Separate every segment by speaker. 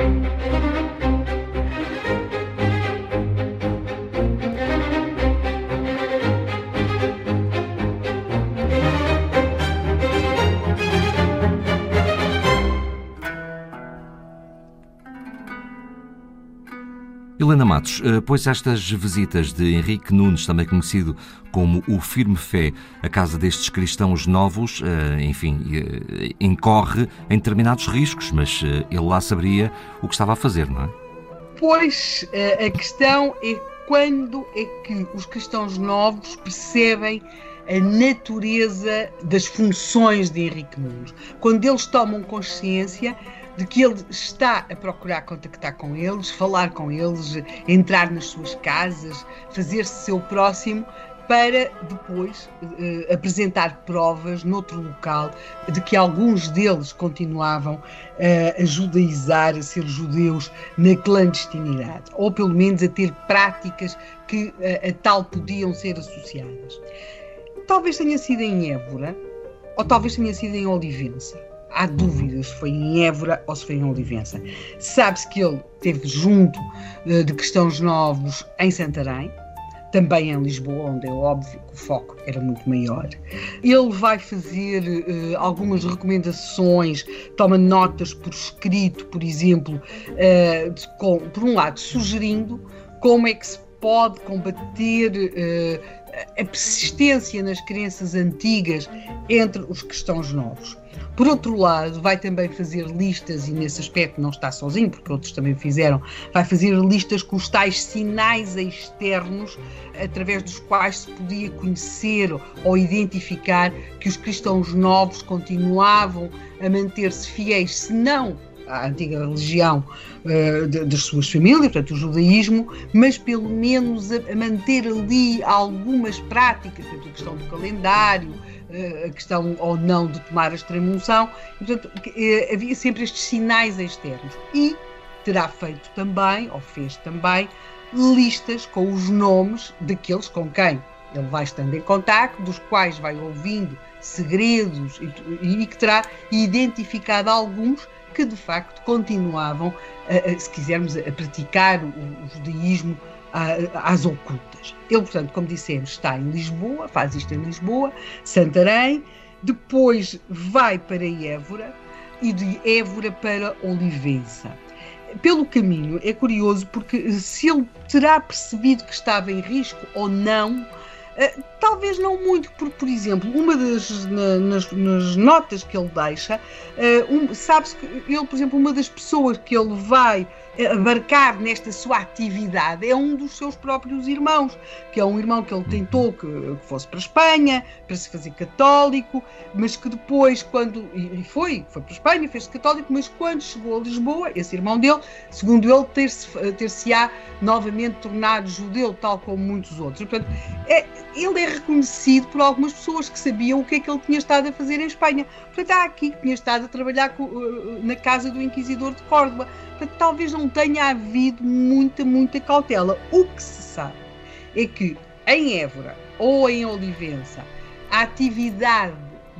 Speaker 1: Thank you. Helena Matos, eh, pois estas visitas de Henrique Nunes, também conhecido como o Firme Fé, a casa destes cristãos novos, eh, enfim, eh, incorre em determinados riscos, mas ele lá saberia o que estava a fazer, não é?
Speaker 2: Pois, a questão é quando é que os cristãos novos percebem a natureza das funções de Henrique Nunes. Quando eles tomam consciência de que ele está a procurar contactar com eles, falar com eles, entrar nas suas casas, fazer-se seu próximo, para depois uh, apresentar provas noutro local de que alguns deles continuavam uh, a judaizar, a ser judeus na clandestinidade, ou pelo menos a ter práticas que uh, a tal podiam ser associadas. Talvez tenha sido em Évora, ou talvez tenha sido em Olivença há dúvidas se foi em Évora ou se foi em Olivença. Sabe-se que ele teve junto uh, de cristãos novos em Santarém, também em Lisboa, onde é óbvio que o foco era muito maior. Ele vai fazer uh, algumas recomendações, toma notas por escrito, por exemplo, uh, de, com, por um lado, sugerindo como é que se pode combater uh, a persistência nas crenças antigas entre os cristãos novos. Por outro lado, vai também fazer listas, e nesse aspecto não está sozinho, porque outros também fizeram, vai fazer listas com os tais sinais externos através dos quais se podia conhecer ou identificar que os cristãos novos continuavam a manter-se fiéis, se não à antiga religião uh, de, das suas famílias, portanto, o judaísmo, mas pelo menos a, a manter ali algumas práticas, portanto, a questão do calendário, uh, a questão ou não de tomar a extrema-unção, portanto, uh, havia sempre estes sinais externos. E terá feito também, ou fez também, listas com os nomes daqueles com quem ele vai estando em contato, dos quais vai ouvindo segredos e, e que terá identificado alguns de facto continuavam, se quisermos, a praticar o, o judaísmo às ocultas. Ele, portanto, como dissemos, está em Lisboa, faz isto em Lisboa, Santarém, depois vai para Évora e de Évora para Olivença. Pelo caminho é curioso porque se ele terá percebido que estava em risco ou não, eh, talvez não muito, porque, por exemplo, uma das na, nas, nas, notas que ele deixa, uh, um, sabe-se que ele, por exemplo, uma das pessoas que ele vai abarcar nesta sua atividade é um dos seus próprios irmãos, que é um irmão que ele tentou que, que fosse para a Espanha, para se fazer católico, mas que depois, quando. E foi, foi para a Espanha, fez-se católico, mas quando chegou a Lisboa, esse irmão dele, segundo ele, ter-se-á ter novamente tornado judeu, tal como muitos outros. portanto, é, ele é reconhecido por algumas pessoas que sabiam o que é que ele tinha estado a fazer em Espanha. Portanto, há aqui que tinha estado a trabalhar com, uh, na casa do Inquisidor de Córdoba. Portanto, talvez não tenha havido muita, muita cautela. O que se sabe é que em Évora ou em Olivença, a atividade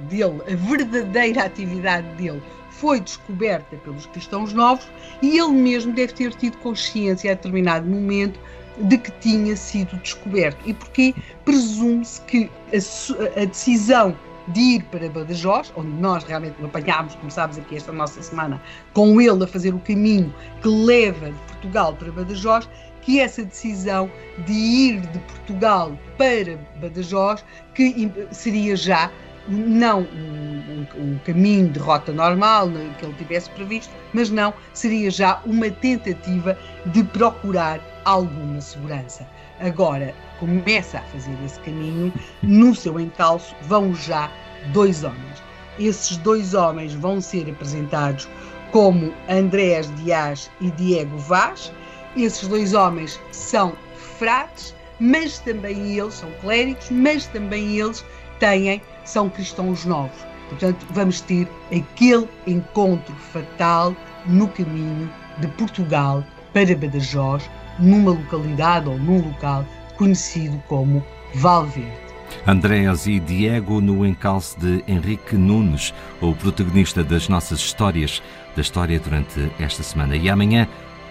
Speaker 2: dele, a verdadeira atividade dele, foi descoberta pelos cristãos novos e ele mesmo deve ter tido consciência a determinado momento de que tinha sido descoberto. E porque presume-se que a, a, decisão de ir para Badajoz, onde nós realmente o apanhámos, começámos aqui esta nossa semana, com ele a fazer o caminho que leva de Portugal para Badajoz, que essa decisão de ir de Portugal para Badajoz, que seria já não um, um, caminho de rota normal que ele tivesse previsto, mas não, seria já uma tentativa de procurar alguma segurança. Agora começa a fazer esse caminho, no seu encalço vão já dois homens. Esses dois homens vão ser apresentados como Andrés Dias e Diego Vaz. Esses dois homens são frates, mas também eles são clérigos, mas também eles têm, são cristãos novos. Portanto, vamos ter aquele encontro fatal no caminho de Portugal para Badajoz, numa localidade ou num local conhecido como Valverde.
Speaker 1: Andréas e Diego no encalce de Henrique Nunes, o protagonista das nossas histórias da história durante esta semana. E amanhã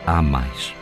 Speaker 1: há mais.